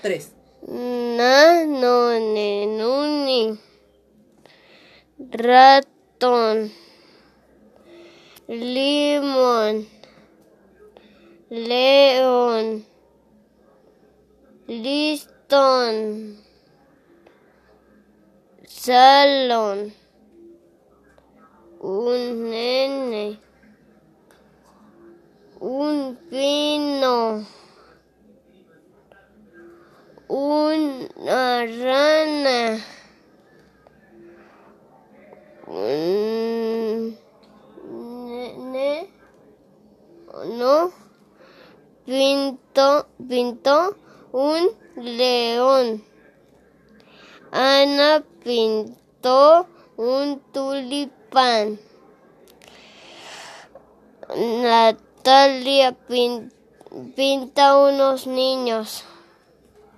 Tres. Nano, nenuni. Ratón. Limón. León. Listón. Salón. Un nene. Un pino. Una rana. No. Pinto, pintó un león. Ana pintó un tulipán. Natalia pin- pinta unos niños.